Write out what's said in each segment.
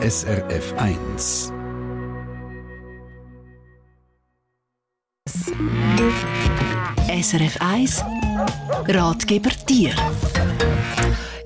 SRF 1. SRF 1 Ratgeber Tier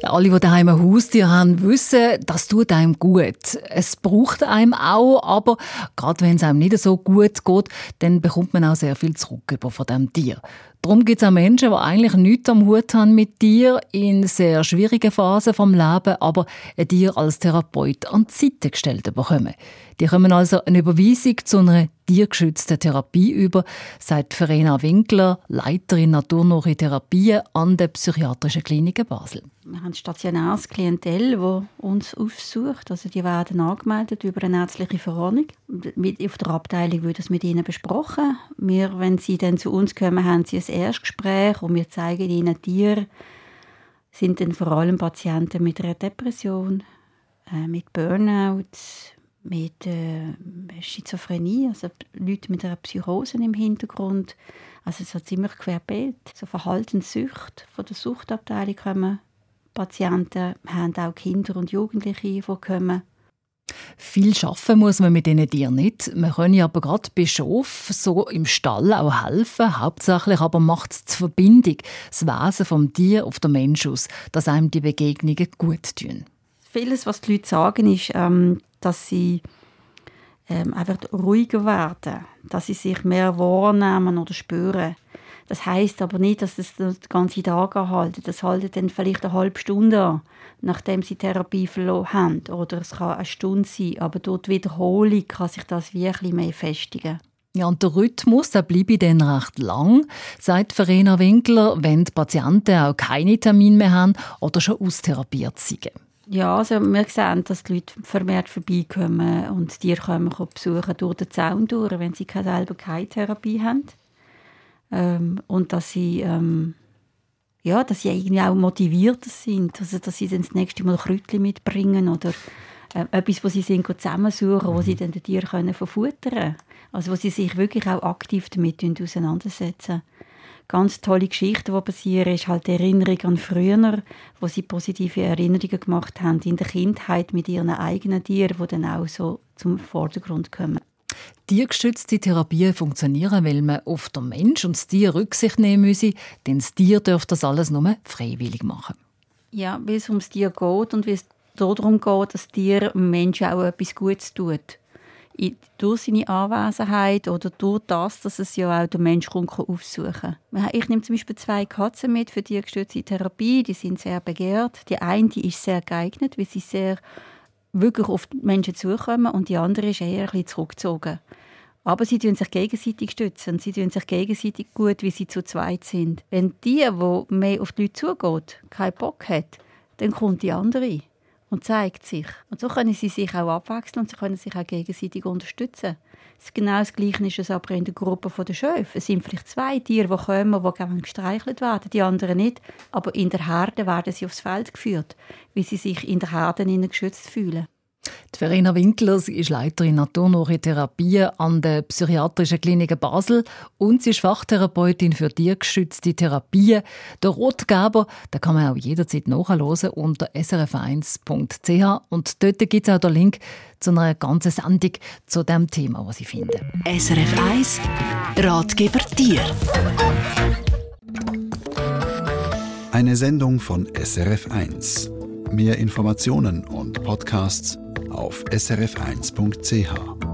alle, die daheim ein Haustier haben, wissen, das tut einem gut. Es braucht einem auch, aber gerade wenn es einem nicht so gut geht, dann bekommt man auch sehr viel zurück von diesem Tier. Darum gibt es auch Menschen, die eigentlich nichts am Hut haben mit dir in sehr schwierigen Phasen vom Leben, aber ein Tier als Therapeut an die Seite gestellt bekommen. Die kommen also eine Überweisung zu einer tiergeschützten Therapie über, sagt Verena Winkler, Leiterin naturnahe Therapie an der Psychiatrischen Klinik Basel. Wir haben stationäres Klientel, das uns aufsucht. Also die werden angemeldet über eine ärztliche Verordnung. Auf der Abteilung wird das mit ihnen besprochen. Wir, wenn sie dann zu uns kommen, haben sie ein Erstgespräch und wir zeigen ihnen Tiere, sind dann vor allem Patienten mit einer Depression, äh, mit Burnout, mit äh, Schizophrenie, also Leute mit einer Psychose im Hintergrund. Also so ziemlich querbeet. So Verhaltenssucht von der Suchtabteilung kommen Patienten, haben auch Kinder und Jugendliche, die kommen. Viel schaffen muss man mit diesen Tieren nicht. Man kann aber gerade bei Schof so im Stall auch helfen. Hauptsächlich aber macht es die Verbindung, das Wesen vom Tier auf den Mensch aus, dass einem die Begegnungen gut tun. Vieles, was die Leute sagen, ist, ähm, dass sie ähm, einfach ruhiger werden, dass sie sich mehr wahrnehmen oder spüren. Das heißt aber nicht, dass das den ganzen Tag anhalten. Das haltet dann vielleicht eine halbe Stunde an, nachdem sie Therapie verloren haben. Oder es kann eine Stunde sein, aber dort Wiederholung kann sich das wirklich mehr festigen. Ja, und der Rhythmus, der bleibe dann recht lang, sagt Verena Winkler, wenn die Patienten auch keine Termine mehr haben oder schon austherapiert sind. Ja, also wir sehen, dass die Leute vermehrt vorbeikommen und die kommen besuchen durch den Zaun durch, wenn sie selber keine Therapie haben. Ähm, und dass sie, ähm, ja, dass sie irgendwie auch motiviert sind, also dass sie dann das nächste Mal Kräutchen mitbringen oder äh, etwas, wo sie sind, zusammensuchen, wo sie dann den Tier können verfuttern können. Also wo sie sich wirklich auch aktiv damit auseinandersetzen ganz tolle Geschichten, die passieren, ist halt die Erinnerung an früher, wo sie positive Erinnerungen gemacht haben in der Kindheit mit ihren eigenen Tieren, die dann auch so zum Vordergrund kommen. Tiergestützte Therapien funktionieren, weil man auf den Mensch und das Tier Rücksicht nehmen müsse, denn das Tier darf das alles nur freiwillig machen. Ja, weil es ums Tier geht und weil es darum geht, dass das Tier dem Menschen auch etwas Gutes tut durch seine Anwesenheit oder durch das, dass es ja auch der Mensch aufsuchen kann. Ich nehme zum Beispiel zwei Katzen mit für die gestützte Therapie. Die sind sehr begehrt. Die eine die ist sehr geeignet, weil sie sehr wirklich auf die Menschen zukommen und die andere ist eher ein bisschen zurückgezogen. Aber sie tun sich gegenseitig stützen sie tun sich gegenseitig gut, wie sie zu zweit sind. Wenn die, die mehr auf die Leute zugeht, keinen Bock hat, dann kommt die andere und zeigt sich. Und so können sie sich auch abwechseln und sie können sich auch gegenseitig unterstützen. Genau das Gleiche ist es aber in der Gruppe der Schöfe. Es sind vielleicht zwei Tiere, die kommen, die gerne gestreichelt werden, die anderen nicht. Aber in der Herde werden sie aufs Feld geführt, wie sie sich in der Herde geschützt fühlen. Verena Winkler sie ist Leiterin naturnahe Therapie an der Psychiatrischen Klinik Basel und sie ist Fachtherapeutin für tiergeschützte Therapien. Der Rotgeber, da kann man auch jederzeit nachhören unter srf1.ch und dort gibt es auch den Link zu einer ganzen Sendung zu dem Thema, was ich finde. SRF 1 Ratgeber Tier. Eine Sendung von SRF 1. Mehr Informationen und Podcasts auf srf1.ch.